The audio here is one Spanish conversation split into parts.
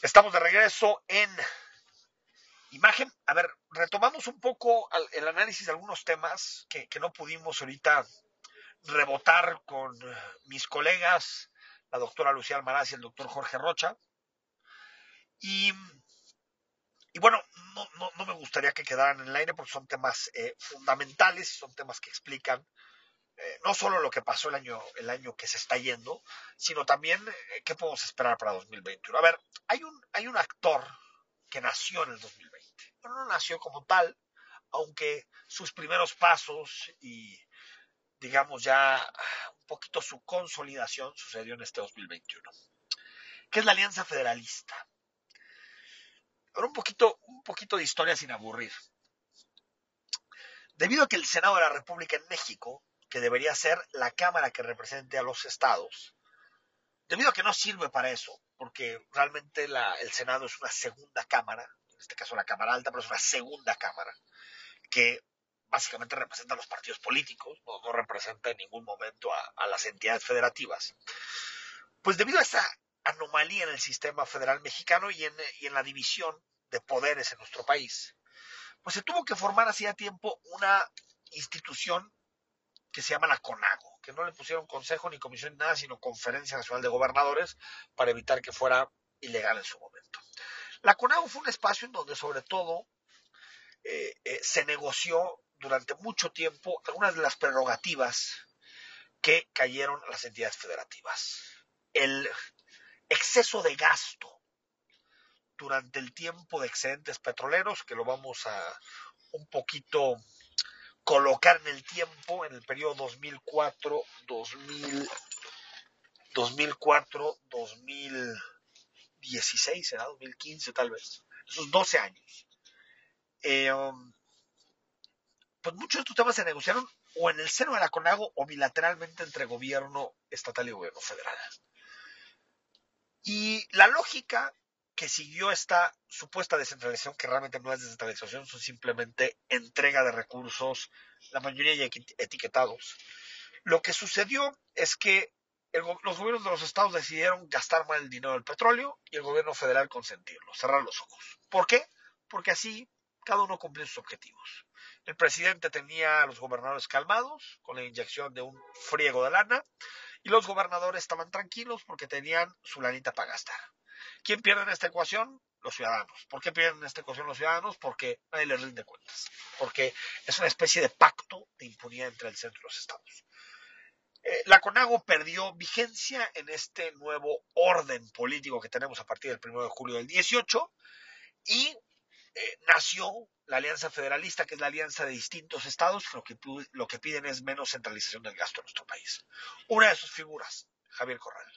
Estamos de regreso en imagen. A ver, retomamos un poco el análisis de algunos temas que, no pudimos ahorita rebotar con mis colegas, la doctora Lucía Almaraz y el doctor Jorge Rocha. Y, bueno, no, me gustaría que quedaran en el aire porque son temas eh, fundamentales, son temas que explican eh, no solo lo que pasó el año, el año que se está yendo, sino también eh, qué podemos esperar para 2021. A ver, hay un, hay un actor que nació en el 2020, pero no nació como tal, aunque sus primeros pasos y digamos ya un poquito su consolidación sucedió en este 2021, que es la Alianza Federalista. Ahora un poquito, un poquito de historia sin aburrir. Debido a que el Senado de la República en México que debería ser la Cámara que represente a los estados, debido a que no sirve para eso, porque realmente el Senado es una segunda Cámara, en este caso la Cámara Alta, pero es una segunda Cámara, que básicamente representa a los partidos políticos, no, representa en ningún momento a, las entidades federativas. Pues debido a esa anomalía en el sistema federal mexicano y en, y en la división de poderes en nuestro país, pues se tuvo que formar hacía tiempo una institución que se llama la CONAGO, que no le pusieron consejo ni comisión ni nada, sino Conferencia Nacional de Gobernadores para evitar que fuera ilegal en su momento. La CONAGO fue un espacio en donde sobre todo eh, eh, se negoció durante mucho tiempo algunas de las prerrogativas que cayeron a las entidades federativas. El exceso de gasto durante el tiempo de excedentes petroleros, que lo vamos a un poquito colocar en el tiempo, en el periodo 2004, 2000, 2004, 2016, ¿será? 2015 tal vez, esos 12 años. Eh, um, pues muchos de estos temas se negociaron o en el seno de la CONAGO o bilateralmente entre gobierno estatal y gobierno federal. Y la lógica que siguió esta supuesta descentralización, que realmente no es descentralización, son simplemente entrega de recursos, la mayoría ya etiquetados. Lo que sucedió es que los gobiernos de los estados decidieron gastar mal el dinero del petróleo y el gobierno federal consentirlo, cerrar los ojos. ¿Por qué? Porque así cada uno cumplió sus objetivos. El presidente tenía a los gobernadores calmados con la inyección de un friego de lana y los gobernadores estaban tranquilos porque tenían su lanita para gastar. ¿Quién pierde en esta ecuación? Los ciudadanos. ¿Por qué pierden en esta ecuación los ciudadanos? Porque nadie les rinde cuentas. Porque es una especie de pacto de impunidad entre el centro y los estados. Eh, la CONAGO perdió vigencia en este nuevo orden político que tenemos a partir del 1 de julio del 18 y eh, nació la Alianza Federalista, que es la alianza de distintos estados, que, lo que piden es menos centralización del gasto en nuestro país. Una de sus figuras, Javier Corral,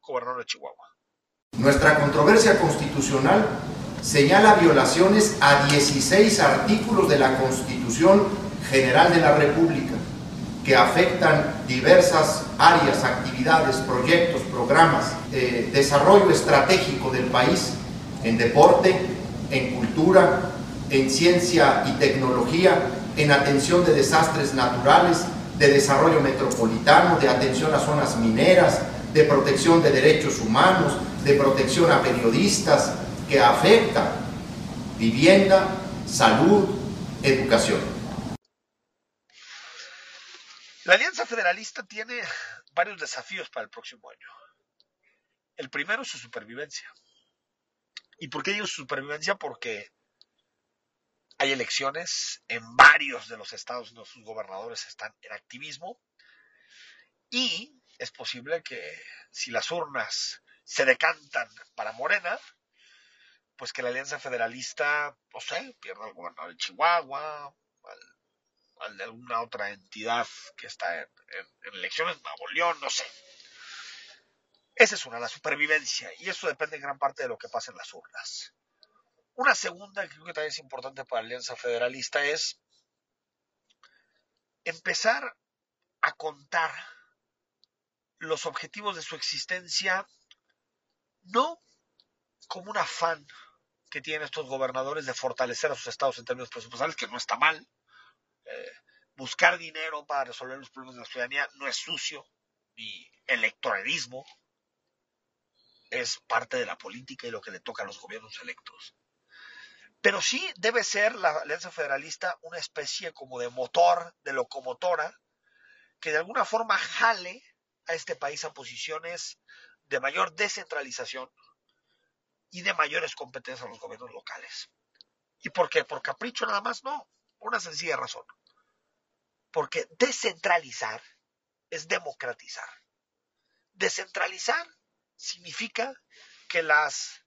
gobernador de Chihuahua. Nuestra controversia constitucional señala violaciones a 16 artículos de la Constitución General de la República que afectan diversas áreas, actividades, proyectos, programas, de desarrollo estratégico del país en deporte, en cultura, en ciencia y tecnología, en atención de desastres naturales, de desarrollo metropolitano, de atención a zonas mineras, de protección de derechos humanos, de protección a periodistas que afecta vivienda, salud, educación. La Alianza Federalista tiene varios desafíos para el próximo año. El primero es su supervivencia. ¿Y por qué digo su supervivencia? Porque hay elecciones en varios de los estados donde sus gobernadores están en activismo y es posible que si las urnas se decantan para Morena, pues que la Alianza Federalista, no sé, pierda el gobernador de Chihuahua, al, de alguna otra entidad que está en, elecciones, Nuevo León, no sé. Esa es una, la supervivencia, y eso depende en gran parte de lo que pasa en las urnas. Una segunda, que creo que también es importante para la Alianza Federalista, es empezar a contar los objetivos de su existencia no como un afán que tienen estos gobernadores de fortalecer a sus estados en términos presupuestales, que no está mal. Eh, buscar dinero para resolver los problemas de la ciudadanía no es sucio ni electoralismo. es parte de la política y lo que le toca a los gobiernos electos. Pero sí debe ser la Alianza Federalista una especie como de motor, de locomotora, que de alguna forma jale a este país a posiciones de mayor descentralización y de mayores competencias a los gobiernos locales. ¿Y por qué? ¿Por capricho nada más? No, por una sencilla razón. Porque descentralizar es democratizar. Descentralizar significa que las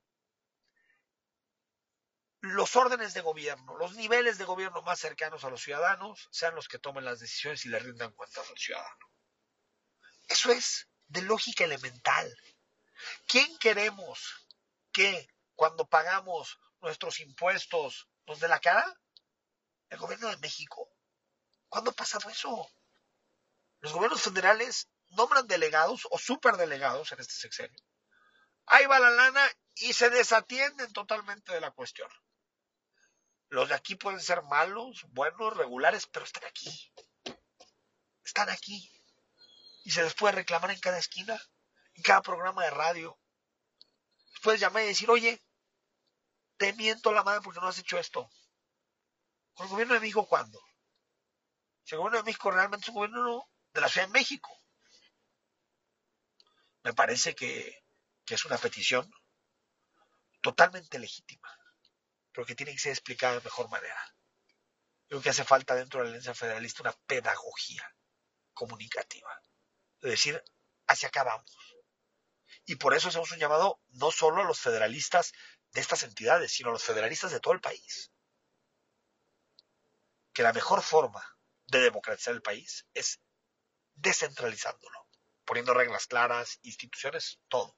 los órdenes de gobierno, los niveles de gobierno más cercanos a los ciudadanos sean los que tomen las decisiones y le rindan cuentas al ciudadano. Eso es de lógica elemental. ¿Quién queremos que cuando pagamos nuestros impuestos nos dé la cara? ¿El gobierno de México? ¿Cuándo ha pasado eso? Los gobiernos federales nombran delegados o superdelegados en este sexenio. Ahí va la lana y se desatienden totalmente de la cuestión. Los de aquí pueden ser malos, buenos, regulares, pero están aquí. Están aquí. Y se les puede reclamar en cada esquina, en cada programa de radio. puedes llamar y decir, oye, te miento la madre porque no has hecho esto. ¿Con el gobierno de México cuándo? Si el gobierno de México realmente es un gobierno de la Ciudad de México. Me parece que, que es una petición totalmente legítima pero que tiene que ser explicada de mejor manera. Creo que hace falta dentro de la Alianza Federalista una pedagogía comunicativa. Decir, hacia acá vamos. Y por eso hacemos un llamado no solo a los federalistas de estas entidades, sino a los federalistas de todo el país. Que la mejor forma de democratizar el país es descentralizándolo, poniendo reglas claras, instituciones, todo.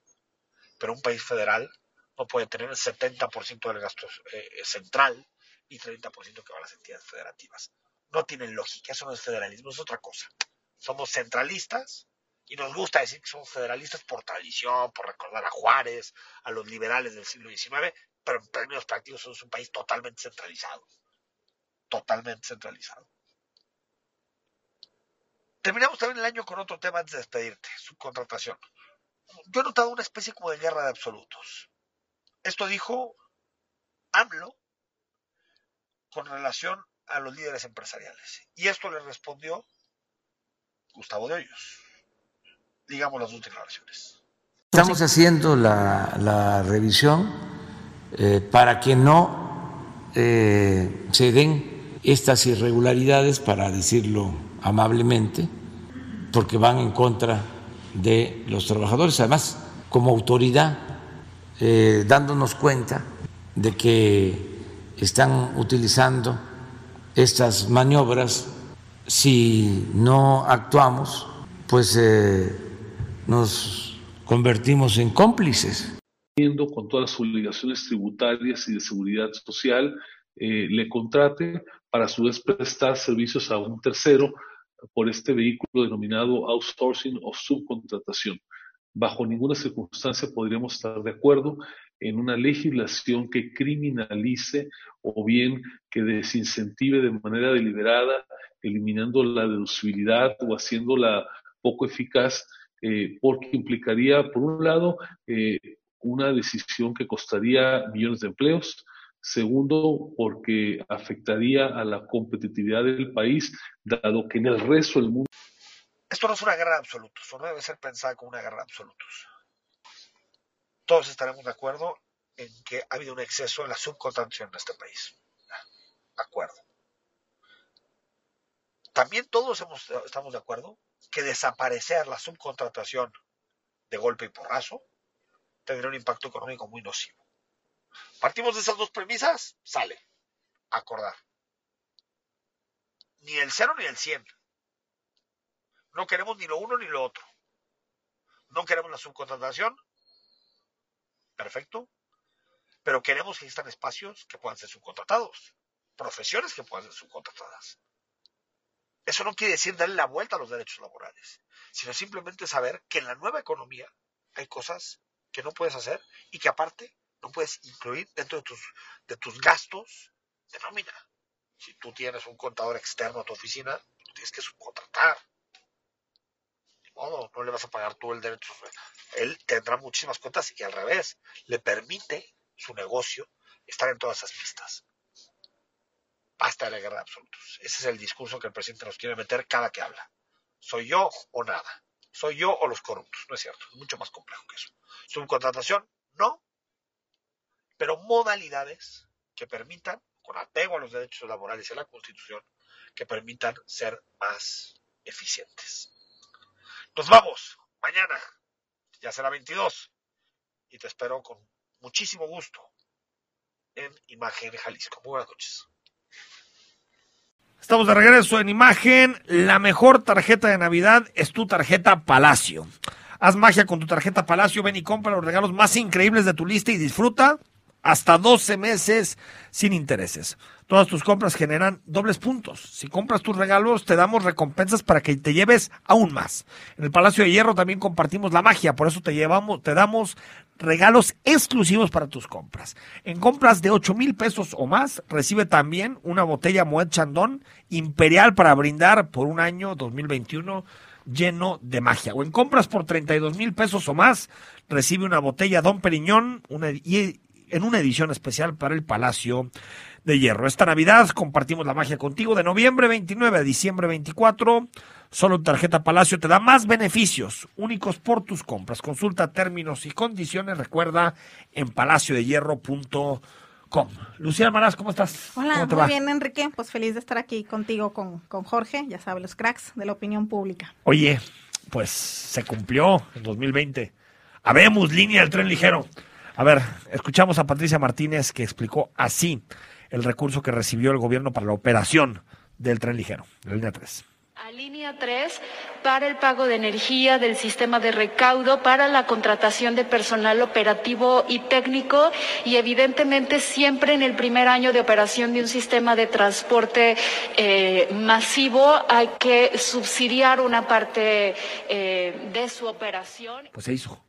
Pero un país federal no puede tener el 70% del gasto eh, central y 30% que va a las entidades federativas. No tienen lógica, eso no es federalismo, es otra cosa. Somos centralistas y nos gusta decir que somos federalistas por tradición, por recordar a Juárez, a los liberales del siglo XIX, pero en términos prácticos somos un país totalmente centralizado. Totalmente centralizado. Terminamos también el año con otro tema antes de despedirte, subcontratación. Yo he notado una especie como de guerra de absolutos. Esto dijo AMLO con relación a los líderes empresariales. Y esto le respondió Gustavo de Hoyos. Digamos las dos declaraciones. Estamos haciendo la, revisión eh, para que no eh, se den estas irregularidades, para decirlo amablemente, porque van en contra de los trabajadores. Además, como autoridad eh, dándonos cuenta de que están utilizando estas maniobras, si no actuamos, pues nos convertimos en cómplices. Con todas las obligaciones tributarias y de seguridad social, eh, le contrate para a su vez prestar servicios a un tercero por este vehículo denominado outsourcing o subcontratación. Bajo ninguna circunstancia podríamos estar de acuerdo en una legislación que criminalice o bien que desincentive de manera deliberada, eliminando la deducibilidad o haciéndola poco eficaz, eh, porque implicaría, por un lado, eh, una decisión que costaría millones de empleos, Segundo, porque afectaría a la competitividad del país, dado que en el resto del mundo esto no es una guerra de absolutos, no debe ser pensada como una guerra de absolutos. Todos estaremos de acuerdo en que ha habido un exceso en la subcontratación en este país. De acuerdo. También todos estamos de acuerdo que desaparecer la subcontratación de golpe y porrazo tendría un impacto económico muy nocivo. Partimos de esas dos premisas, sale. Acordar. Ni el cero ni el 100. No queremos ni lo uno ni lo otro. No queremos la subcontratación. Perfecto. Pero queremos que existan espacios que puedan ser subcontratados. Profesiones que puedan ser subcontratadas. Eso no quiere decir darle la vuelta a los derechos laborales, sino simplemente saber que en la nueva economía hay cosas que no puedes hacer y que aparte no puedes incluir dentro de tus, de tus gastos de nómina. Si tú tienes un contador externo a tu oficina, tienes que subcontratar modo, no le vas a pagar tú el derecho. Él tendrá muchísimas cuentas y al revés, le permite su negocio estar en todas esas pistas. Basta de la guerra de absolutos. Ese es el discurso que el presidente nos quiere meter cada que habla. Soy yo o nada. Soy yo o los corruptos. No es cierto. Es mucho más complejo que eso. Subcontratación, no. Pero modalidades que permitan, con apego a los derechos laborales y a la Constitución, que permitan ser más eficientes. Nos vamos mañana, ya será 22, y te espero con muchísimo gusto en Imagen Jalisco. Muy buenas noches. Estamos de regreso en Imagen. La mejor tarjeta de Navidad es tu tarjeta Palacio. Haz magia con tu tarjeta Palacio, ven y compra los regalos más increíbles de tu lista y disfruta hasta 12 meses sin intereses. Todas tus compras generan dobles puntos. Si compras tus regalos, te damos recompensas para que te lleves aún más. En el Palacio de Hierro también compartimos la magia, por eso te llevamos, te damos regalos exclusivos para tus compras. En compras de 8 mil pesos o más, recibe también una botella Moet Chandon Imperial para brindar por un año 2021 lleno de magia. O en compras por 32 mil pesos o más, recibe una botella Don Periñón una, y en una edición especial para el Palacio de Hierro. Esta Navidad compartimos la magia contigo de noviembre 29 a diciembre 24. Solo tarjeta Palacio te da más beneficios únicos por tus compras. Consulta términos y condiciones, recuerda, en palaciodehierro.com. Lucía Maraz, ¿cómo estás? Hola, muy bien, Enrique. Pues feliz de estar aquí contigo, con, con Jorge, ya sabes, los cracks de la opinión pública. Oye, pues se cumplió en 2020. Habemos línea del tren ligero. A ver, escuchamos a Patricia Martínez que explicó así el recurso que recibió el gobierno para la operación del tren ligero, la línea 3. A línea 3, para el pago de energía del sistema de recaudo, para la contratación de personal operativo y técnico y evidentemente siempre en el primer año de operación de un sistema de transporte eh, masivo hay que subsidiar una parte eh, de su operación. Pues se hizo.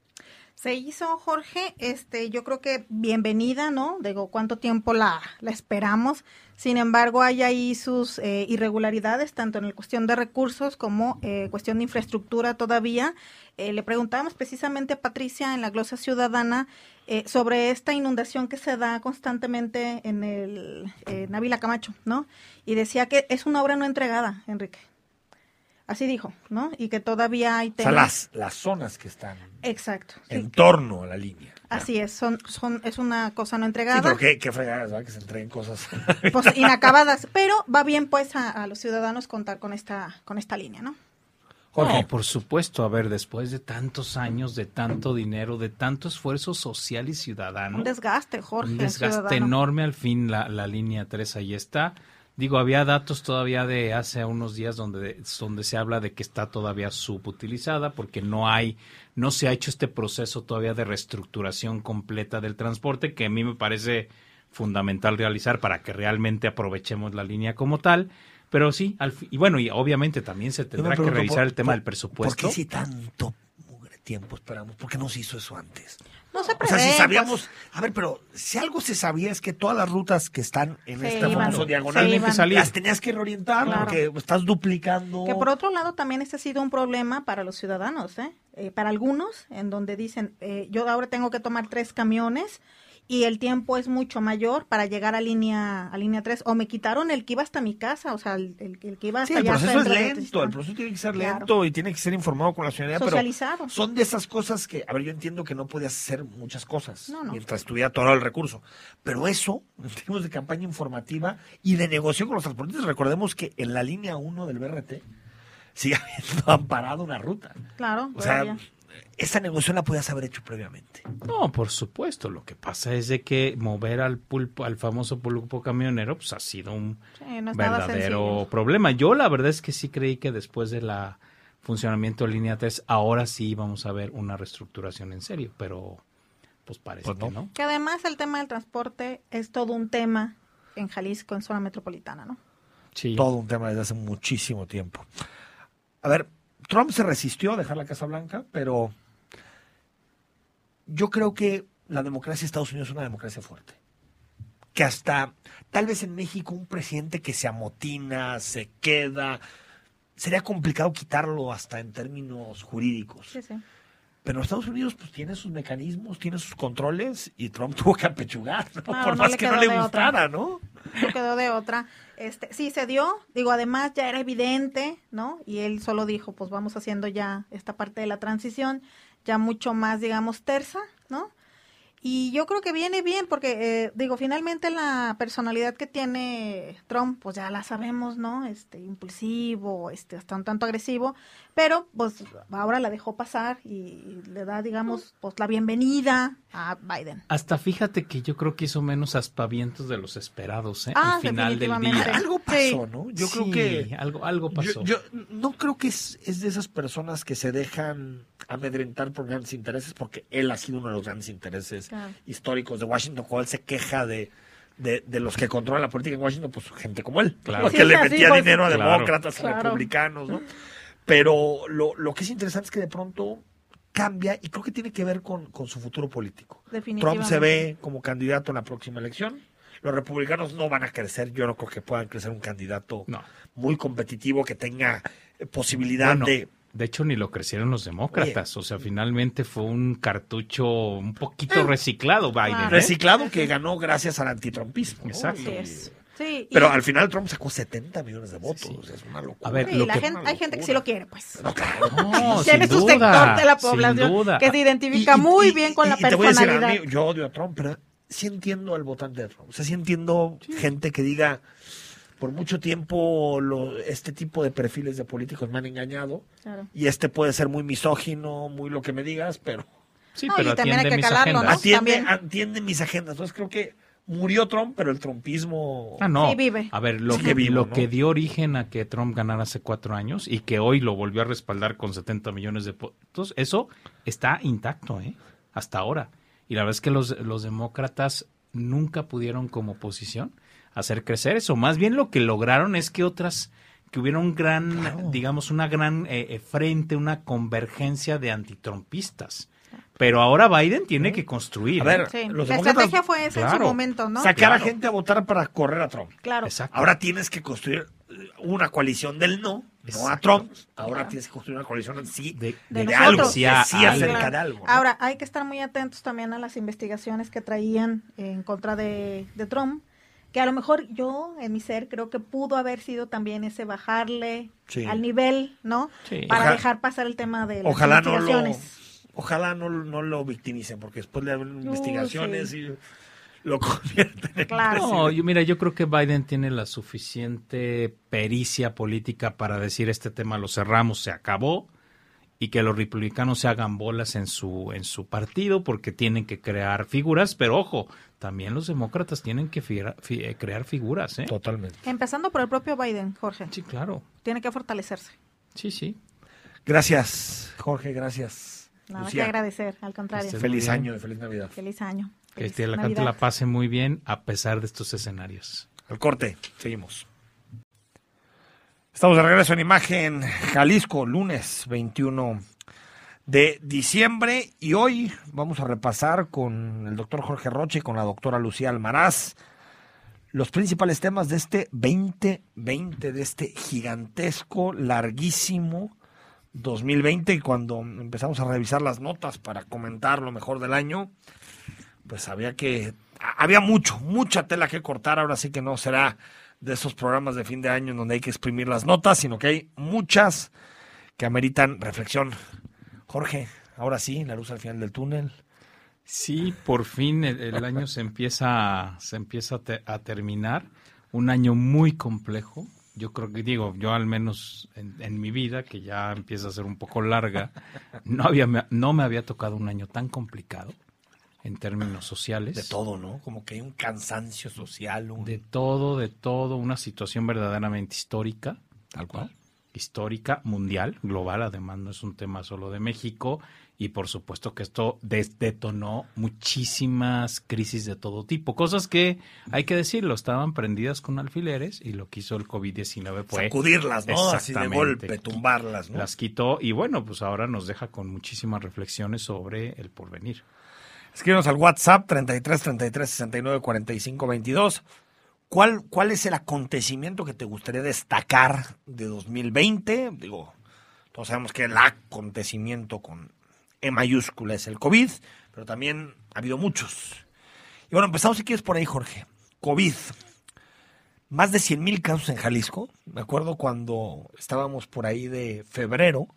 Se hizo, Jorge, este, yo creo que bienvenida, ¿no? Digo, cuánto tiempo la, la esperamos. Sin embargo, hay ahí sus eh, irregularidades, tanto en la cuestión de recursos como eh, cuestión de infraestructura todavía. Eh, le preguntábamos precisamente a Patricia en la glosa ciudadana eh, sobre esta inundación que se da constantemente en el en Ávila Camacho, ¿no? Y decía que es una obra no entregada, Enrique. Así dijo, ¿no? Y que todavía hay temas. O sea, las, las zonas que están Exacto, en sí. torno a la línea. Así es, son, son, es una cosa no entregada. Sí, pero qué, qué fregadas, ¿verdad? Que se entreguen cosas. Pues inacabadas, pero va bien pues a, a los ciudadanos contar con esta, con esta línea, ¿no? Jorge. No, por supuesto. A ver, después de tantos años, de tanto dinero, de tanto esfuerzo social y ciudadano. Un desgaste, Jorge. Un desgaste ciudadano. enorme. Al fin, la, la línea 3 ahí está. Digo, había datos todavía de hace unos días donde, donde se habla de que está todavía subutilizada porque no hay, no se ha hecho este proceso todavía de reestructuración completa del transporte que a mí me parece fundamental realizar para que realmente aprovechemos la línea como tal. Pero sí, al y bueno, y obviamente también se tendrá que revisar ¿por- el tema por- del presupuesto. ¿Por qué si tanto tiempo esperamos? ¿Por qué no se hizo eso antes? No se O sea, si prevé, sabíamos, pues, a ver, pero si algo se sabía es que todas las rutas que están en Se este iban, famoso diagonal las tenías que reorientar Claro. porque estás duplicando. Que por otro lado también este ha sido un problema para los ciudadanos, ¿eh? Eh, para algunos, en donde dicen, eh, yo ahora tengo que tomar tres camiones y el tiempo es mucho mayor para llegar a línea a línea 3 o me quitaron el que iba hasta mi casa, o sea, el, el- el que iba hasta Sí, el allá proceso es lento, el proceso tiene que ser Claro. lento y tiene que ser informado con la ciudadanía, Socializado. pero son de esas cosas que, a ver, yo entiendo que no podías hacer muchas cosas No, no. mientras estuviera todo el recurso, pero eso, en términos de campaña informativa y de negocio con los transportistas, recordemos que en la línea 1 del BRT sigue habiendo amparado una ruta. Claro, O sea. Esa negociación la podías haber hecho previamente. No, por supuesto. Lo que pasa es de que mover al pulpo, al famoso pulpo camionero, pues ha sido un Sí, no verdadero sencillo. problema. Yo la verdad es que sí creí que después de la funcionamiento de línea 3, ahora sí vamos a ver una reestructuración en serio, pero pues parece Pues no. que no. Que además el tema del transporte es todo un tema en Jalisco, en zona metropolitana, ¿no? Sí. Todo un tema desde hace muchísimo tiempo. A ver, Trump se resistió a dejar la Casa Blanca, pero yo creo que la democracia de Estados Unidos es una democracia fuerte. Que hasta, tal vez en México, un presidente que se amotina, se queda, sería complicado quitarlo hasta en términos jurídicos. Sí, sí. Pero Estados Unidos pues tiene sus mecanismos, tiene sus controles y Trump tuvo que apechugar, ¿no? Claro, por no más que no le otra. gustara, ¿no? no quedó de otra. Este, sí, se dio, digo, además ya era evidente, ¿no? Y él solo dijo, pues vamos haciendo ya esta parte de la transición, ya mucho más, digamos, tersa, ¿no? Y yo creo que viene bien porque, eh, digo, finalmente la personalidad que tiene Trump, pues ya la sabemos, ¿no? Este, impulsivo, este, hasta un tanto agresivo, pero pues ahora la dejó pasar y le da, digamos, pues la bienvenida a Biden. Hasta fíjate que yo creo que hizo menos aspavientos de los esperados, ¿eh? Ah, Al final del día. Algo pasó, ¿no? Yo creo que algo, algo pasó. Yo, yo no creo que es, es de esas personas que se dejan amedrentar por grandes intereses, porque él ha sido uno de los grandes intereses Claro. históricos de Washington, cuando él se queja de, de, de los que controlan la política en Washington, pues gente como él, Claro. porque Sí, le así, metía pues, dinero a claro. demócratas, a Claro. republicanos, ¿no? Pero lo, lo que es interesante es que de pronto cambia y creo que tiene que ver con, con su futuro político. Trump se ve como candidato en la próxima elección. Los republicanos no van a crecer, yo no creo que puedan crecer un candidato No. muy competitivo que tenga eh, posibilidad Bueno, de... De hecho, ni lo crecieron los demócratas. O sea, finalmente fue un cartucho un poquito reciclado Biden. ¿eh? Reciclado que ganó gracias al antitrumpismo. ¿no? Exacto. Así es. Sí, y- Pero al final Trump sacó 70 millones de votos. Sí. Es una locura. A ver, sí, lo la que- gente, hay gente que sí lo quiere, pues. No, claro. No, Tiene sin su duda, sector de la sin población duda. que se identifica Y- y- muy y- bien con y- la y te voy a decir, a personalidad. mí, yo odio a Trump, pero sí entiendo al votante de Trump. O sea, sí entiendo gente que diga, por mucho tiempo lo- este tipo de perfiles de políticos me han engañado Claro. y este puede ser muy misógino, muy lo que me digas, pero Sí, No, pero y también hay atiende que mis calarlo, ¿no? agendas. atiende, También. atiende mis agendas. Entonces creo que murió Trump, pero el trumpismo... Ah, no. Sí, vive. A ver, lo, que, vivo, lo ¿no? que dio origen a que Trump ganara hace cuatro años y que hoy lo volvió a respaldar con 70 millones de votos, eso está intacto, ¿eh? Hasta ahora. Y la verdad es que los, los demócratas nunca pudieron como oposición hacer crecer eso. Más bien lo que lograron es que otras, que hubiera un gran, digamos, una gran eh, eh, frente, una convergencia de antitrumpistas. Pero ahora Biden tiene que construir. A ver, ¿eh? Sí, los La demócratas- estrategia fue esa en su momento, ¿no? Sacar a gente a votar para correr a Trump. Claro. Exacto. Ahora tienes que construir una coalición del no, no a. Trump. Ahora tienes que construir una coalición sí, De- de, de algo, sí, a- acerca Claro. de algo. ¿no? Ahora, hay que estar muy atentos también a las investigaciones que traían en contra de, de Trump, que a lo mejor yo, en mi ser, creo que pudo haber sido también ese bajarle Sí. al nivel, ¿no? Sí. Para Oja- dejar pasar el tema de las ojalá no lo, ojalá no, no lo victimicen, porque después le abren Uh, investigaciones sí. y lo convierten en Claro. No, yo, mira, yo creo que Biden tiene la suficiente pericia política para decir este tema lo cerramos, se acabó y que los republicanos se hagan bolas en su en su partido porque tienen que crear figuras, pero ojo, también los demócratas tienen que fi- eh, crear figuras, ¿eh? Totalmente. Empezando por el propio Biden, Jorge. Sí, claro. Tiene que fortalecerse. Sí, sí. Gracias, Jorge, gracias. Nada Lucía, que agradecer, al contrario. Este- feliz año y feliz Navidad. Feliz año. Que este, la gente Navidad. la pase muy bien a pesar de estos escenarios. Al corte, seguimos. Estamos de regreso en imagen Jalisco, lunes 21 de diciembre y hoy vamos a repasar con el doctor Jorge Roche y con la doctora Lucía Almaraz los principales temas de este 2020, de este gigantesco, larguísimo 2020 y cuando empezamos a revisar las notas para comentar lo mejor del año, pues había que había mucho, mucha tela que cortar, ahora sí que no será de esos programas de fin de año en donde hay que exprimir las notas, sino que hay muchas que ameritan reflexión. Jorge, ahora sí, la luz al final del túnel. Sí, por fin el, año se empieza, se empieza a, te- a terminar. Un año muy complejo. Yo creo que, digo, yo al menos en, en mi vida, que ya empieza a ser un poco larga, no, había, no me había tocado un año tan complicado en términos sociales. De todo, ¿no? Como que hay un cansancio social, un... De todo, de todo, una situación verdaderamente histórica, tal cual. histórica, mundial, global, además no es un tema solo de México, y por supuesto que esto detonó muchísimas crisis de todo tipo, cosas que, hay que decirlo, estaban prendidas con alfileres, y lo que hizo el COVID-19 fue... Sacudirlas, ¿no? Así de golpe, tumbarlas, ¿no? Las quitó, y bueno, pues ahora nos deja con muchísimas reflexiones sobre el porvenir. Escríbenos al WhatsApp 33 33 69 45 22. ¿cuál, ¿cuál es el acontecimiento que te gustaría destacar de 2020? Digo, todos sabemos que el acontecimiento con E mayúscula es el COVID, pero también ha habido muchos. Y bueno, empezamos si quieres por ahí, Jorge. COVID. Más de 100 mil casos en Jalisco. Me acuerdo cuando estábamos por ahí de febrero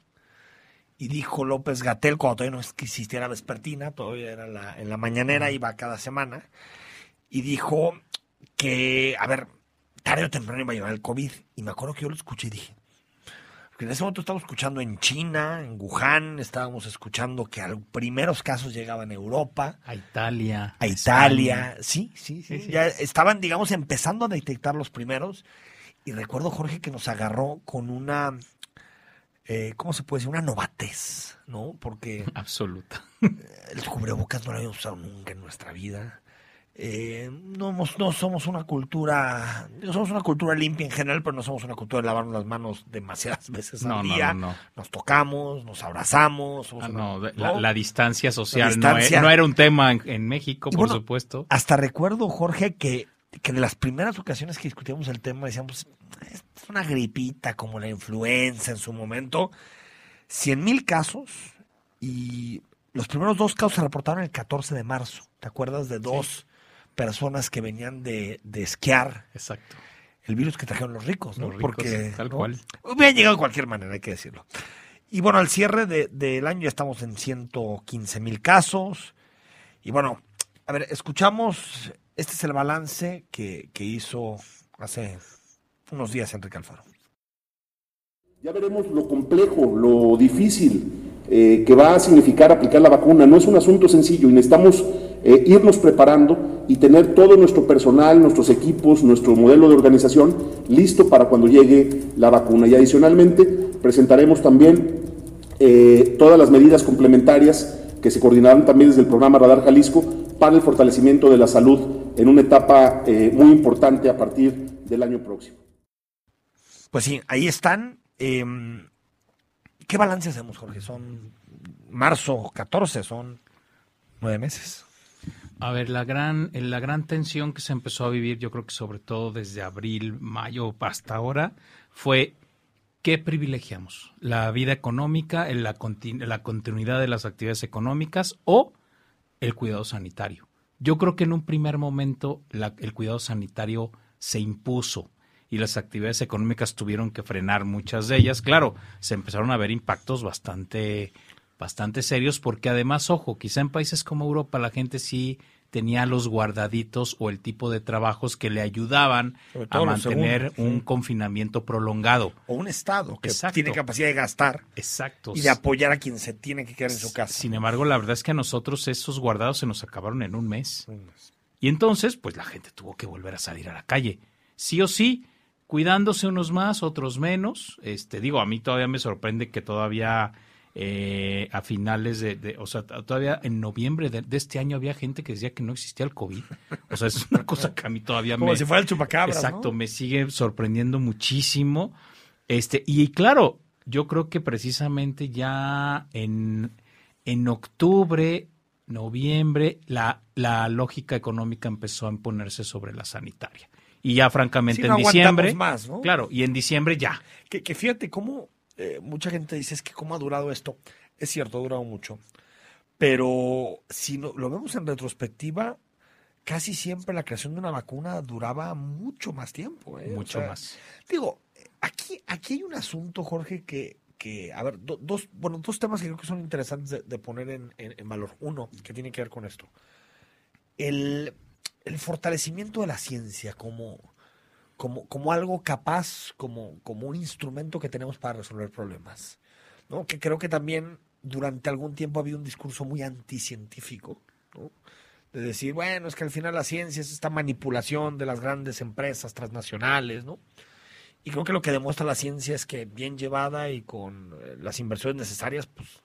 y dijo López Gatel, cuando todavía no existiera vespertina, todavía era la, en la mañanera, iba cada semana, y dijo que, a ver, tarde o temprano iba a llegar el COVID. Y me acuerdo que yo lo escuché y dije, porque en ese momento estábamos escuchando en China, en Wuhan, estábamos escuchando que los primeros casos llegaban a Europa. A Italia. A Italia. Sí, sí, sí, Ya estaban, digamos, empezando a detectar los primeros. Y recuerdo, Jorge, que nos agarró con una, eh, ¿cómo se puede decir? Una novatez, ¿no? Porque... Absoluta. El cubrebocas no lo habíamos usado nunca en nuestra vida. Eh, no, no, somos una cultura, somos una cultura limpia en general, pero no somos una cultura de lavarnos las manos demasiadas veces al día. nos tocamos, nos abrazamos. Ah, la, distancia social No, era un tema en, México, por supuesto. Hasta recuerdo, Jorge, que, que de las primeras ocasiones que discutíamos el tema decíamos, es una gripita como la influenza en su momento. Cien mil casos y los primeros dos casos se reportaron el 14 de marzo. ¿Te acuerdas de dos? personas que venían de, esquiar. Exacto. El virus que trajeron los ricos, ¿no? Porque tal cual. Hubieran llegado de cualquier manera, hay que decirlo. Y bueno, al cierre del año ya estamos en 115 mil casos. Y bueno, a ver, escuchamos, este es el balance que, hizo hace unos días Enrique Alfaro. Ya veremos lo complejo, lo difícil eh, que va a significar aplicar la vacuna. No es un asunto sencillo y necesitamos eh, irnos preparando y tener todo nuestro personal, nuestros equipos, nuestro modelo de organización listo para cuando llegue la vacuna. Y adicionalmente presentaremos también eh, todas las medidas complementarias que se coordinarán también desde el programa Radar Jalisco para el fortalecimiento de la salud en una etapa muy importante a partir del año próximo. Pues sí, ahí están. Em, ¿Qué balance hacemos, Jorge? Son marzo 14, son nueve meses. A ver, la gran, la gran tensión que se empezó a vivir, yo creo que sobre todo desde abril, mayo hasta ahora, fue ¿qué privilegiamos? ¿La vida económica, la, la continuidad de las actividades económicas o el cuidado sanitario? Yo creo que en un primer momento el cuidado sanitario se impuso y las actividades económicas tuvieron que frenar muchas de ellas. Claro, se empezaron a ver impactos bastante, bastante serios porque además, ojo, quizá en países como Europa la gente sí tenía los guardaditos o el tipo de trabajos que le ayudaban a mantener un confinamiento prolongado. O un Estado que tiene capacidad de gastar. Exacto. Y de apoyar a quien se tiene que quedar en su casa. Sin embargo, la verdad es que a nosotros esos guardados se nos acabaron en un mes. Y entonces, pues la gente tuvo que volver a salir a la calle. Sí o sí, cuidándose unos más, otros menos. Este, digo, a mí todavía me sorprende que todavía eh, a finales de, o sea, todavía en noviembre de, este año había gente que decía que no existía el COVID. O sea, es una cosa que a mí todavía Como si fuera el chupacabra. Exacto, me sigue sorprendiendo muchísimo. Este, y claro, yo creo que precisamente ya en, en octubre, noviembre, la, la lógica económica empezó a imponerse sobre la sanitaria y ya francamente en diciembre. Más, ¿no? Claro, y en diciembre ya. Que, que fíjate cómo eh, mucha gente dice es que cómo ha durado esto. Es cierto, ha durado mucho. Pero si lo vemos en retrospectiva, casi siempre la creación de una vacuna duraba mucho más tiempo. ¿eh? Mucho más. Digo, aquí, aquí hay un asunto, Jorge, que, que a ver, dos, bueno, dos temas que creo que son interesantes de, poner en, en, valor. Uno, que tiene que ver con esto. El, el fortalecimiento de la ciencia como, como, como algo capaz, como, como un instrumento que tenemos para resolver problemas. ¿no? Que creo que también durante algún tiempo ha habido un discurso muy anticientífico, ¿no? de decir, bueno, es que al final la ciencia es esta manipulación de las grandes empresas transnacionales, ¿no? Y creo que lo que demuestra la ciencia es que bien llevada y con eh, las inversiones necesarias, pues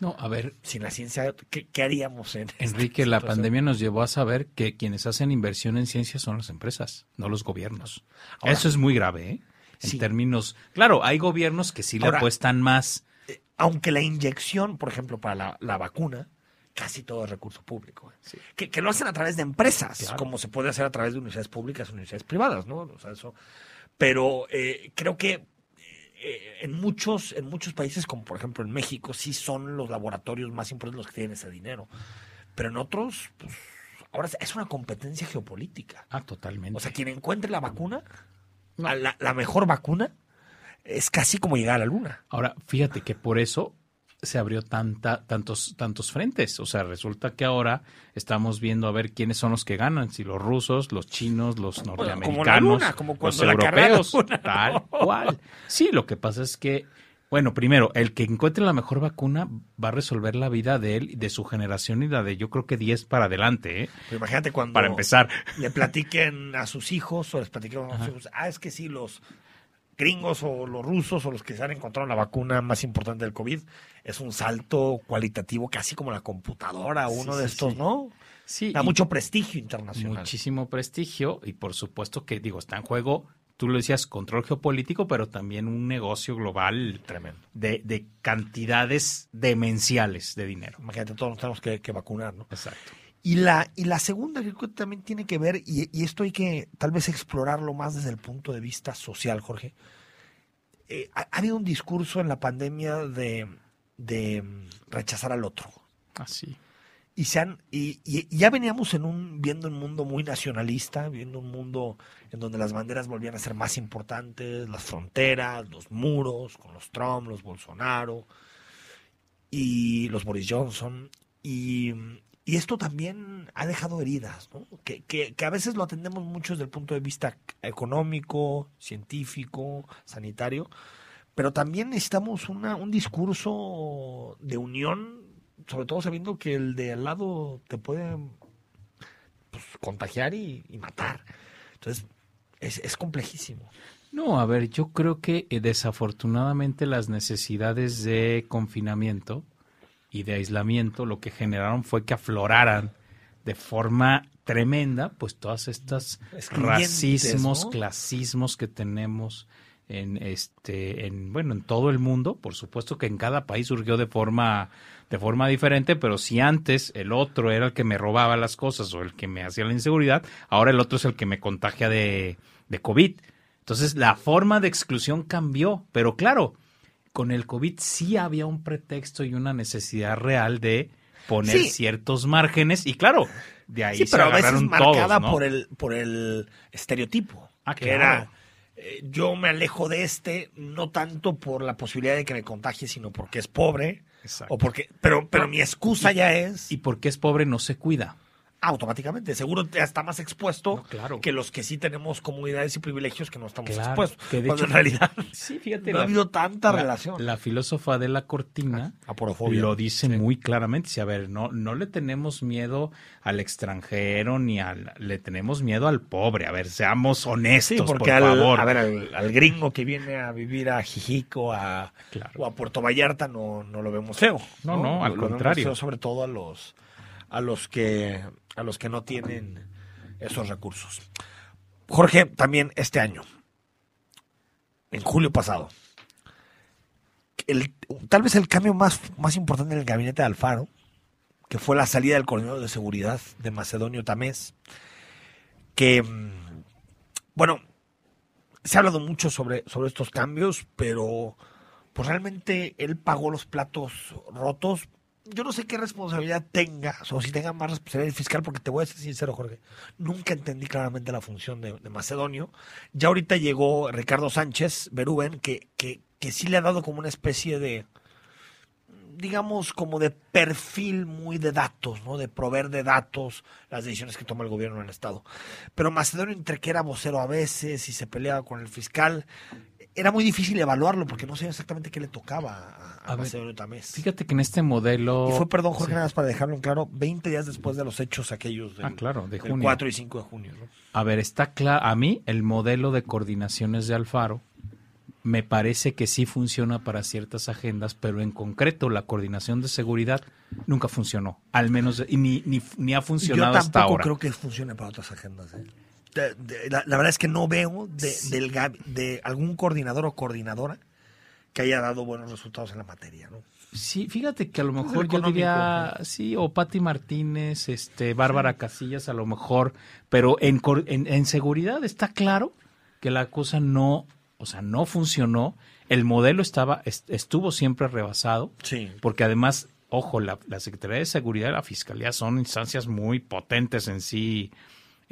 no, a ver. Sin la ciencia, ¿qué, haríamos en Enrique, la pandemia nos llevó a saber que quienes hacen inversión en ciencia son las empresas, no los gobiernos. Eso es muy grave, ¿eh? En términos. Claro, hay gobiernos que sí le apuestan más. Eh, aunque la inyección, por ejemplo, para la, vacuna, casi todo es recurso público. ¿eh? Que, que, lo hacen a través de empresas, como se puede hacer a través de universidades públicas, universidades privadas, ¿no? O sea, eso. Pero eh, creo que eh, en muchos, en muchos países, como por ejemplo en México, sí son los laboratorios más importantes los que tienen ese dinero. Pero en otros, pues, ahora es una competencia geopolítica. Ah, totalmente. O sea, quien encuentre la vacuna, la, la mejor vacuna, es casi como llegar a la luna. Ahora, fíjate que por eso se abrió tanta, tantos, tantos frentes. O sea, resulta que ahora estamos viendo a ver quiénes son los que ganan, si los rusos, los chinos, los norteamericanos, como los europeos, tal cual. Sí, lo que pasa es que, bueno, primero, el que encuentre la mejor vacuna va a resolver la vida de él, de su generación y la de yo creo que 10 para adelante. ¿eh? imagínate cuando para empezar. le platiquen a sus hijos o les platiquen a sus hijos, ah, es que sí, los gringos o los rusos o los que se han encontrado la vacuna más importante del COVID, es un salto cualitativo casi como la computadora, uno de estos, ¿no? Sí. Da mucho prestigio internacional. Muchísimo prestigio y por supuesto que, digo, está en juego, tú lo decías, control geopolítico, pero también un negocio global tremendo. De, de cantidades demenciales de dinero. Imagínate, todos nos tenemos que, que vacunar, ¿no? Exacto. Y la, y la segunda creo que también tiene que ver, y, esto hay que tal vez explorarlo más desde el punto de vista social, Jorge. Eh, ha, habido un discurso en la pandemia de, mm, rechazar al otro. Así. y, se han, y, ya veníamos en un, viendo un mundo muy nacionalista, viendo un mundo en donde las banderas volvían a ser más importantes, las fronteras, los muros, con los Trump, los Bolsonaro y los Boris Johnson. Y, y esto también ha dejado heridas, ¿no? que, que, a veces lo atendemos mucho desde el punto de vista económico, científico, sanitario, pero también necesitamos una, un discurso de unión, sobre todo sabiendo que el de al lado te puede pues, contagiar y, y, matar. Entonces, es, es complejísimo. No, a ver, yo creo que eh, desafortunadamente las necesidades de confinamiento y de aislamiento lo que generaron fue que afloraran de forma tremenda pues todas estas racismos, clasismos que tenemos en este en bueno, en todo el mundo, por supuesto que en cada país surgió de forma de forma diferente, pero si antes el otro era el que me robaba las cosas o el que me hacía la inseguridad, ahora el otro es el que me contagia de de COVID. Entonces la forma de exclusión cambió, pero claro, con el COVID sí había un pretexto y una necesidad real de poner ciertos márgenes y claro, de ahí sí, pero a veces marcada por el por el estereotipo, ah, que era eh, yo me alejo de este no tanto por la posibilidad de que me contagie, sino porque es pobre o porque pero pero mi excusa ya es y porque es pobre no se cuida automáticamente. Seguro está más expuesto que los que sí tenemos comunidades y privilegios que no estamos expuestos. Que de hecho, en realidad sí, fíjate, no ha habido tanta relación. La filósofa de la cortina ah, lo dice muy claramente. Si, a ver, no, no le tenemos miedo al extranjero ni al... Le tenemos miedo al pobre. A ver, seamos honestos, porque por favor. A ver, al, gringo que viene a vivir a Jijico a, o a Puerto Vallarta no, no lo vemos feo. No, no, al contrario. sobre todo a los a los que a los que no tienen esos recursos. Jorge, también este año, en julio pasado, el, tal vez el cambio más, más importante en el gabinete de Alfaro, que fue la salida del coordinador de seguridad de Macedonio Tamés, que, mm, bueno, se ha hablado mucho sobre, sobre estos cambios, pero pues realmente él pagó los platos rotos yo no sé qué responsabilidad tenga, o si tenga más responsabilidad fiscal, porque te voy a ser sincero, Jorge, nunca entendí claramente la función de, Macedonio. Ya ahorita llegó Ricardo Sánchez Berúben, que, que, que sí le ha dado como una especie de, digamos, como de perfil muy de datos, ¿no? De proveer de datos las decisiones que toma el gobierno en el Estado. Pero Macedonio, entre que era vocero a veces y se peleaba con el fiscal, era muy difícil evaluarlo porque no sabía exactamente qué le tocaba a, a, Macedonio Tamés. Fíjate que en este modelo... Y fue, perdón, Jorge, nada más para dejarlo en claro, 20 días después de los hechos aquellos del, ah, claro, de junio. 4 y 5 de junio. ¿no? A ver, está claro, a mí el modelo de coordinaciones de Alfaro me parece que sí funciona para ciertas agendas, pero en concreto la coordinación de seguridad nunca funcionó, al menos ni, ni, ni ha funcionado hasta ahora. Yo tampoco creo que funcione para otras agendas. ¿eh? La, verdad es que no veo de, de algún coordinador o coordinadora que haya dado buenos resultados en la materia. ¿no? Sí, fíjate que a lo mejor yo diría, sí, o Patti Martínez, este, Bárbara Casillas a lo mejor, pero en, en, seguridad está claro que la cosa no, o sea, no funcionó, el modelo estaba, estuvo siempre rebasado, sí. porque además, ojo, la, la Secretaría de Seguridad y la Fiscalía son instancias muy potentes en sí,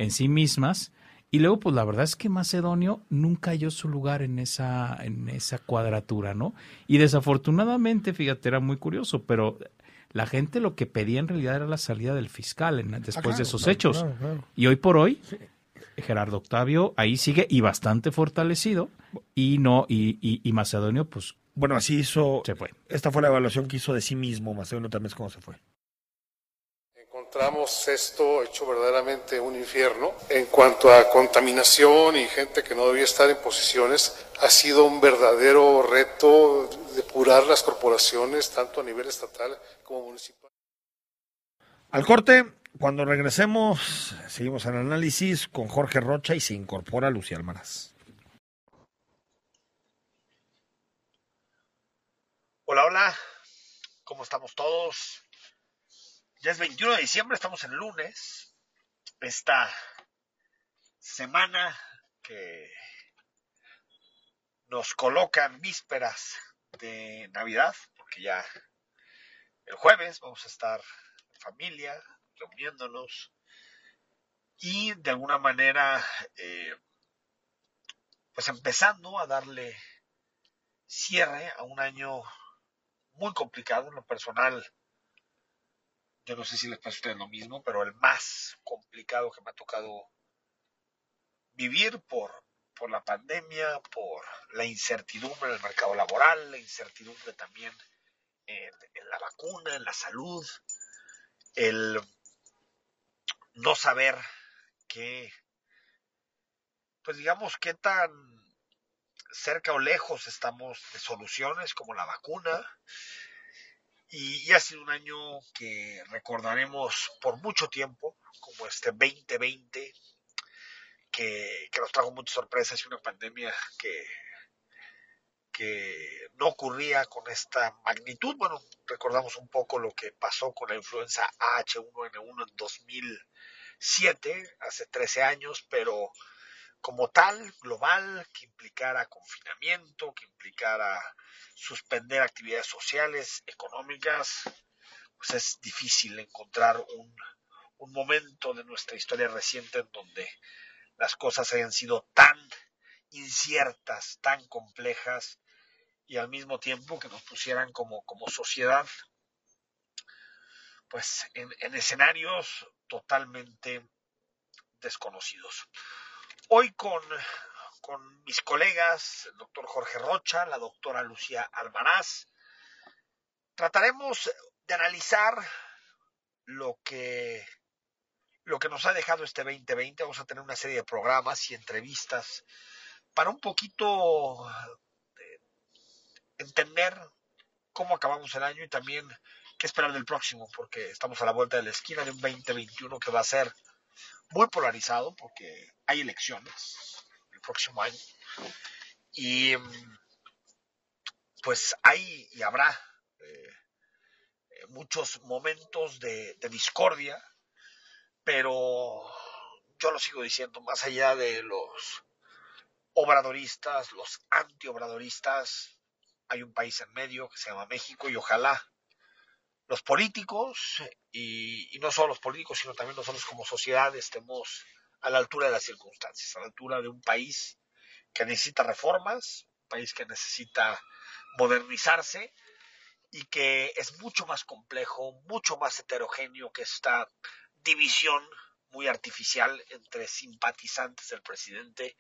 en sí mismas, y luego, pues la verdad es que Macedonio nunca halló su lugar en esa, en esa cuadratura, ¿no? Y desafortunadamente, fíjate, era muy curioso, pero la gente lo que pedía en realidad era la salida del fiscal en, después de esos hechos. y hoy por hoy, Gerardo Octavio ahí sigue y bastante fortalecido, y no, y, y, Macedonio, pues. Bueno, así hizo. Se fue. Esta fue la evaluación que hizo de sí mismo, Macedonio también es cómo se fue encontramos esto hecho verdaderamente un infierno. En cuanto a contaminación y gente que no debía estar en posiciones, ha sido un verdadero reto depurar las corporaciones, tanto a nivel estatal como municipal. Al corte, cuando regresemos, seguimos el análisis con Jorge Rocha y se incorpora Lucía Almaraz. Hola, hola, ¿cómo estamos todos? Ya es 21 de diciembre, estamos en lunes. Esta semana que nos coloca en vísperas de Navidad, porque ya el jueves vamos a estar en familia, reuniéndonos y de alguna manera, eh, pues empezando a darle cierre a un año muy complicado en lo personal yo no sé si les pasa a ustedes lo mismo, pero el más complicado que me ha tocado vivir por, por la pandemia, por la incertidumbre en el mercado laboral, la incertidumbre también en, la vacuna, en la salud, el no saber qué, pues digamos, qué tan cerca o lejos estamos de soluciones como la vacuna, y, ha sido un año que recordaremos por mucho tiempo, como este 2020, que, que nos trajo muchas sorpresas y una pandemia que, que no ocurría con esta magnitud. Bueno, recordamos un poco lo que pasó con la influenza H1N1 en 2007, hace 13 años, pero como tal, global, que implicara confinamiento, que implicara suspender actividades sociales, económicas, pues es difícil encontrar un, momento de nuestra historia reciente en donde las cosas hayan sido tan inciertas, tan complejas y al mismo tiempo que nos pusieran como, sociedad pues en escenarios totalmente desconocidos. Hoy con mis colegas, el doctor Jorge Rocha, la doctora Lucía Almaraz. Trataremos de analizar lo que, lo que nos ha dejado este 2020. Vamos a tener una serie de programas y entrevistas para un poquito eh, entender cómo acabamos el año y también qué esperar del próximo, porque estamos a la vuelta de la esquina de un 2021 que va a ser muy polarizado porque hay elecciones próximo año. Y pues hay y habrá eh, eh, muchos momentos de, discordia, pero yo lo sigo diciendo, más allá de los obradoristas, los antiobradoristas, hay un país en medio que se llama México y ojalá los políticos, y, y, no solo los políticos, sino también nosotros como sociedad estemos a la altura de las circunstancias, a la altura de un país que necesita reformas, un país que necesita modernizarse y que es mucho más complejo, mucho más heterogéneo que esta división muy artificial entre simpatizantes del presidente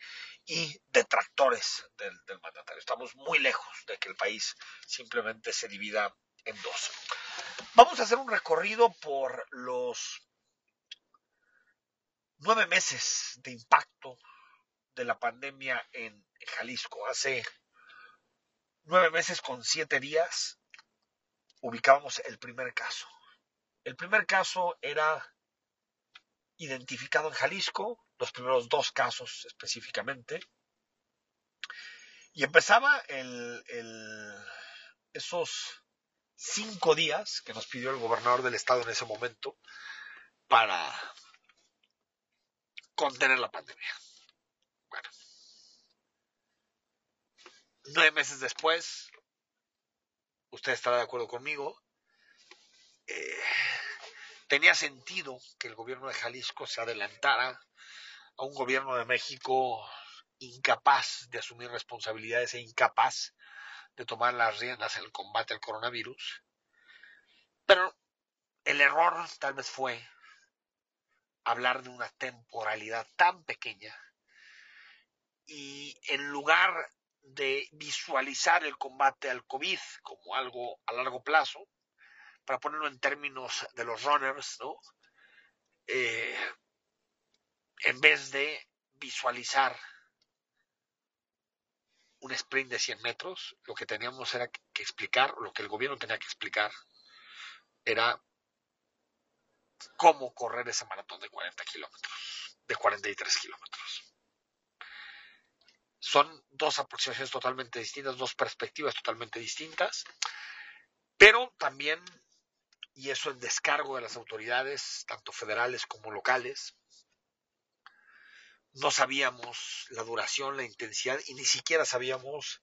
y detractores del, del, mandatario. Estamos muy lejos de que el país simplemente se divida en dos. Vamos a hacer un recorrido por los nueve meses de impacto de la pandemia en, Jalisco. Hace nueve meses con siete días ubicábamos el primer caso. El primer caso era identificado en Jalisco, los primeros dos casos específicamente, y empezaba el, esos cinco días que nos pidió el gobernador del estado en ese momento para contener la pandemia. Bueno, nueve meses después, usted estará de acuerdo conmigo, eh, tenía sentido que el gobierno de Jalisco se adelantara a un gobierno de México incapaz de asumir responsabilidades e incapaz de tomar las riendas en el combate al coronavirus. Pero el error tal vez fue hablar de una temporalidad tan pequeña y en lugar de visualizar el combate al COVID como algo a largo plazo, para ponerlo en términos de los runners, ¿no? Eh, en vez de visualizar un sprint de 100 metros, lo que teníamos era que explicar, lo que el gobierno tenía que explicar, era cómo correr ese maratón de 40 kilómetros, de 43 kilómetros. Son dos aproximaciones totalmente distintas, dos perspectivas totalmente distintas, pero también, y eso en descargo de las autoridades, tanto federales como locales, no sabíamos la duración, la intensidad y ni siquiera sabíamos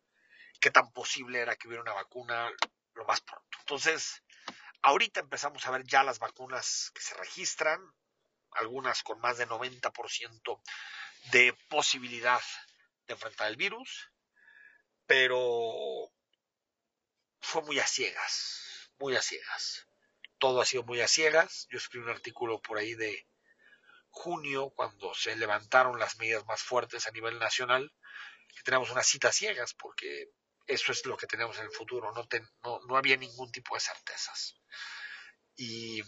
qué tan posible era que hubiera una vacuna lo más pronto. Entonces, ahorita empezamos a ver ya las vacunas que se registran, algunas con más de 90% de posibilidad de enfrentar el virus, pero fue muy a ciegas, muy a ciegas. Todo ha sido muy a ciegas. Yo escribí un artículo por ahí de junio, cuando se levantaron las medidas más fuertes a nivel nacional, que tenemos unas citas ciegas, porque eso es lo que tenemos en el futuro, no, no, no había ningún tipo de certezas. Y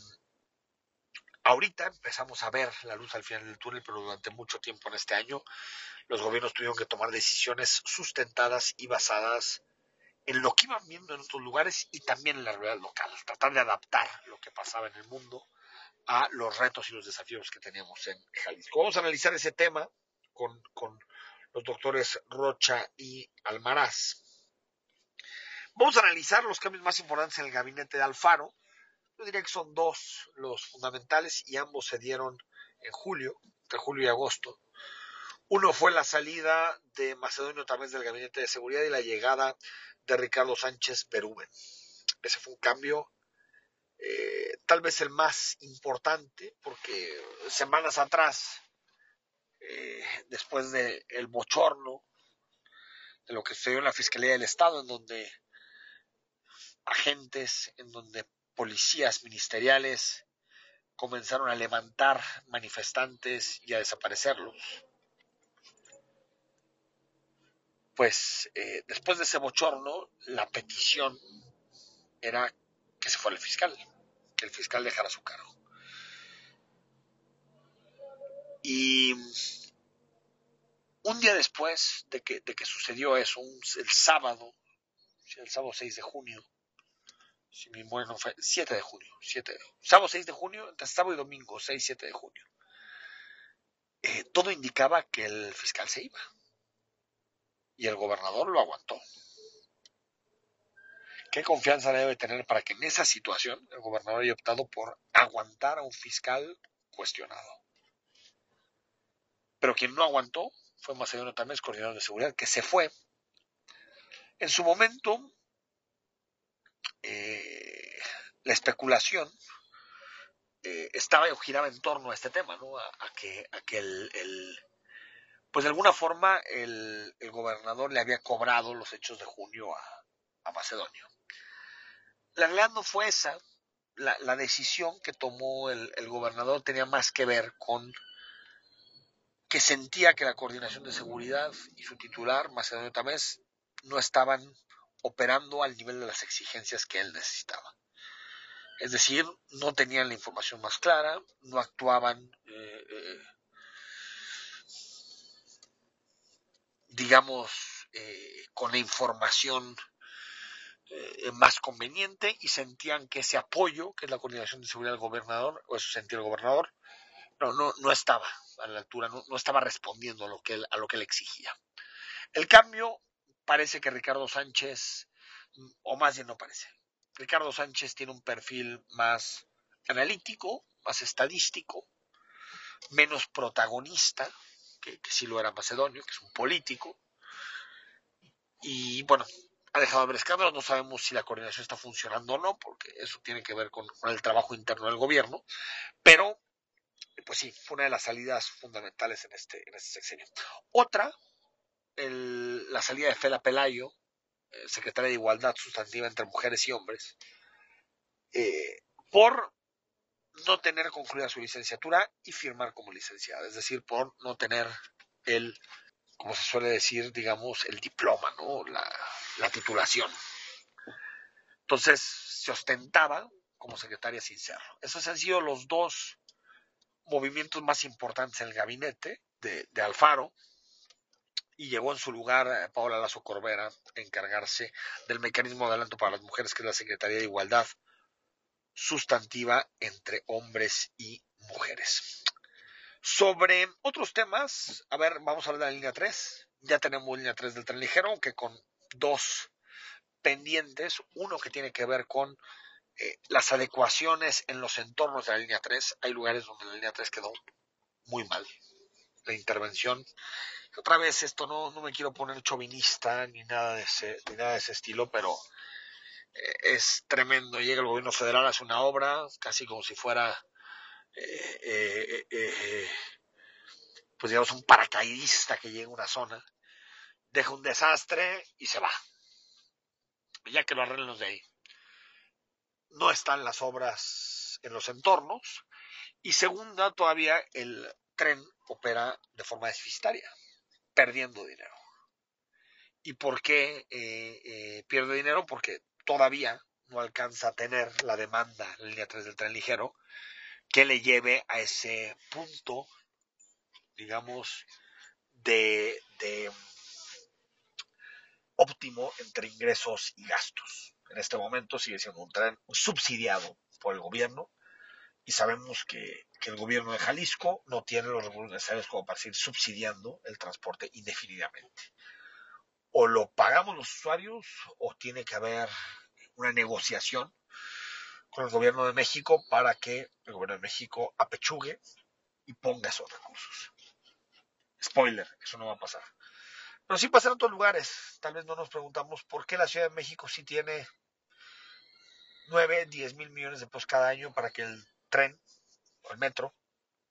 ahorita empezamos a ver la luz al final del túnel, pero durante mucho tiempo en este año los gobiernos tuvieron que tomar decisiones sustentadas y basadas en lo que iban viendo en otros lugares y también en la realidad local, tratar de adaptar lo que pasaba en el mundo a los retos y los desafíos que tenemos en Jalisco. Vamos a analizar ese tema con, los doctores Rocha y Almaraz. Vamos a analizar los cambios más importantes en el gabinete de Alfaro. Yo diría que son dos los fundamentales y ambos se dieron en julio, entre julio y agosto. Uno fue la salida de Macedonio través del gabinete de seguridad y la llegada de Ricardo Sánchez Perúben. Ese fue un cambio eh, tal vez el más importante, porque semanas atrás, eh, después del el bochorno de lo que sucedió en la Fiscalía del Estado, en donde agentes, en donde policías ministeriales comenzaron a levantar manifestantes y a desaparecerlos. Pues eh, después de ese bochorno, la petición era que se fuera el fiscal el fiscal dejara su cargo. Y un día después de que, de que sucedió eso, el sábado, el sábado 6 de junio, si mi bueno fue 7 de junio, 7 sábado 6 de junio, entre sábado y domingo, 6, 7 de junio, eh, todo indicaba que el fiscal se iba. Y el gobernador lo aguantó. ¿Qué confianza debe tener para que en esa situación el gobernador haya optado por aguantar a un fiscal cuestionado? Pero quien no aguantó fue Macedonio Tamés, coordinador de seguridad, que se fue. En su momento, eh, la especulación eh, estaba o giraba en torno a este tema, ¿no? A, que, el, pues de alguna forma el, gobernador le había cobrado los hechos de junio a Macedonio. La realidad no fue esa. La, decisión que tomó el, gobernador tenía más que ver con que sentía que la coordinación de seguridad y su titular, Macedonio Tamés, no estaban operando al nivel de las exigencias que él necesitaba. Es decir, no tenían la información más clara, no actuaban, eh, eh, digamos, eh, con la información más conveniente y sentían que ese apoyo, que es la coordinación de seguridad del gobernador, o eso sentía el gobernador, no, no, no estaba a la altura, no, no estaba respondiendo a lo, que él, a lo que él exigía. El cambio parece que Ricardo Sánchez, o más bien no parece, Ricardo Sánchez tiene un perfil más analítico, más estadístico, menos protagonista, que, sí lo era Macedonio, que es un político. Y bueno, ha dejado de haber escándalos, no sabemos si la coordinación está funcionando o no, porque eso tiene que ver con, el trabajo interno del gobierno, pero pues sí, fue una de las salidas fundamentales en este, en este sexenio. Otra, la salida de Fela Pelayo, eh, secretaria de Igualdad Sustantiva entre Mujeres y Hombres, eh, por no tener concluida su licenciatura y firmar como licenciada, es decir, por no tener el, como se suele decir, digamos, el diploma, ¿no? La, la titulación. Entonces se ostentaba como secretaria sin serlo. Esos han sido los dos movimientos más importantes en el gabinete de, Alfaro y llegó en su lugar eh, Paola Lazo Corbera a encargarse del mecanismo de adelanto para las mujeres, que es la Secretaría de Igualdad sustantiva entre hombres y mujeres. Sobre otros temas, a ver, vamos a hablar de la línea 3. Ya tenemos línea 3 del tren ligero, aunque con dos pendientes. Uno que tiene que ver con eh, las adecuaciones en los entornos de la línea 3. Hay lugares donde la línea 3 quedó muy mal. La intervención. Otra vez, esto no, no me quiero poner chovinista ni nada de ese, ni nada de ese estilo, pero eh, es tremendo. Llega el gobierno federal, hace una obra, casi como si fuera, eh, pues digamos, un paracaidista que llega a una zona deja un desastre y se va. Ya que lo arreglen los de ahí. No están las obras en los entornos. Y segunda, todavía el tren opera de forma deficitaria, perdiendo dinero. ¿Y por qué eh, eh, pierde dinero? Porque todavía no alcanza a tener la demanda, la línea 3 del tren ligero, que le lleve a ese punto, digamos, de óptimo entre ingresos y gastos. En este momento sigue siendo un tren subsidiado por el gobierno y sabemos que, el gobierno de Jalisco no tiene los recursos necesarios como para seguir subsidiando el transporte indefinidamente. O lo pagamos los usuarios o tiene que haber una negociación con el gobierno de México para que el gobierno de México apechugue y ponga esos recursos. Spoiler, eso no va a pasar. Pero sí pasa en otros lugares. Tal vez no nos preguntamos por qué la Ciudad de México sí tiene 9, 10 mil millones de pesos cada año para que el tren o el metro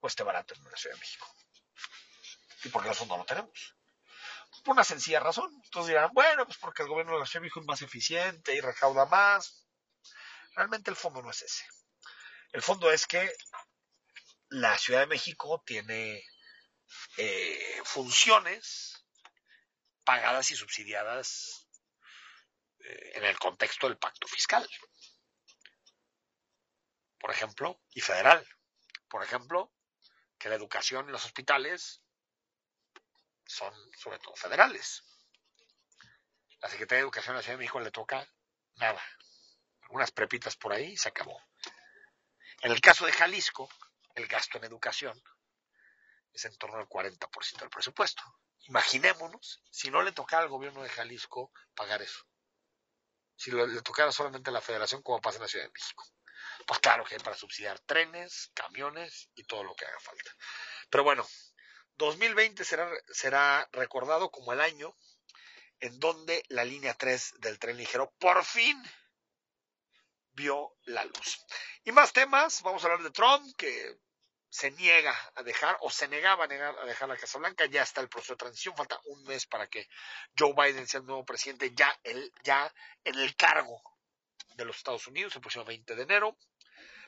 cueste barato en la Ciudad de México. ¿Y por qué nosotros no lo tenemos? Por una sencilla razón. Entonces dirán, bueno, pues porque el gobierno de la Ciudad de México es más eficiente y recauda más. Realmente el fondo no es ese. El fondo es que la Ciudad de México tiene eh, funciones pagadas y subsidiadas eh, en el contexto del pacto fiscal. Por ejemplo, y federal. Por ejemplo, que la educación y los hospitales son sobre todo federales. La Secretaría de Educación de la Ciudad de México le toca nada. Algunas prepitas por ahí y se acabó. En el caso de Jalisco, el gasto en educación es en torno al 40% del presupuesto. Imaginémonos si no le tocara al gobierno de Jalisco pagar eso. Si le tocara solamente a la federación como pasa en la Ciudad de México. Pues claro que para subsidiar trenes, camiones y todo lo que haga falta. Pero bueno, 2020 será, será recordado como el año en donde la línea 3 del tren ligero por fin vio la luz. Y más temas, vamos a hablar de Trump, que se niega a dejar o se negaba a, negar, a dejar la Casa Blanca, ya está el proceso de transición, falta un mes para que Joe Biden sea el nuevo presidente ya, el, ya en el cargo de los Estados Unidos el próximo 20 de enero.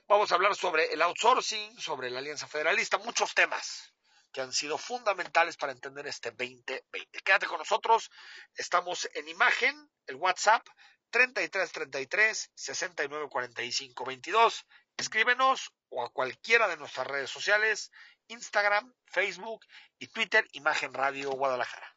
Vamos a hablar sobre el outsourcing, sobre la Alianza Federalista, muchos temas que han sido fundamentales para entender este 2020. Quédate con nosotros, estamos en imagen, el WhatsApp 3333 6945 22. Escríbenos o a cualquiera de nuestras redes sociales, Instagram, Facebook y Twitter, Imagen Radio Guadalajara.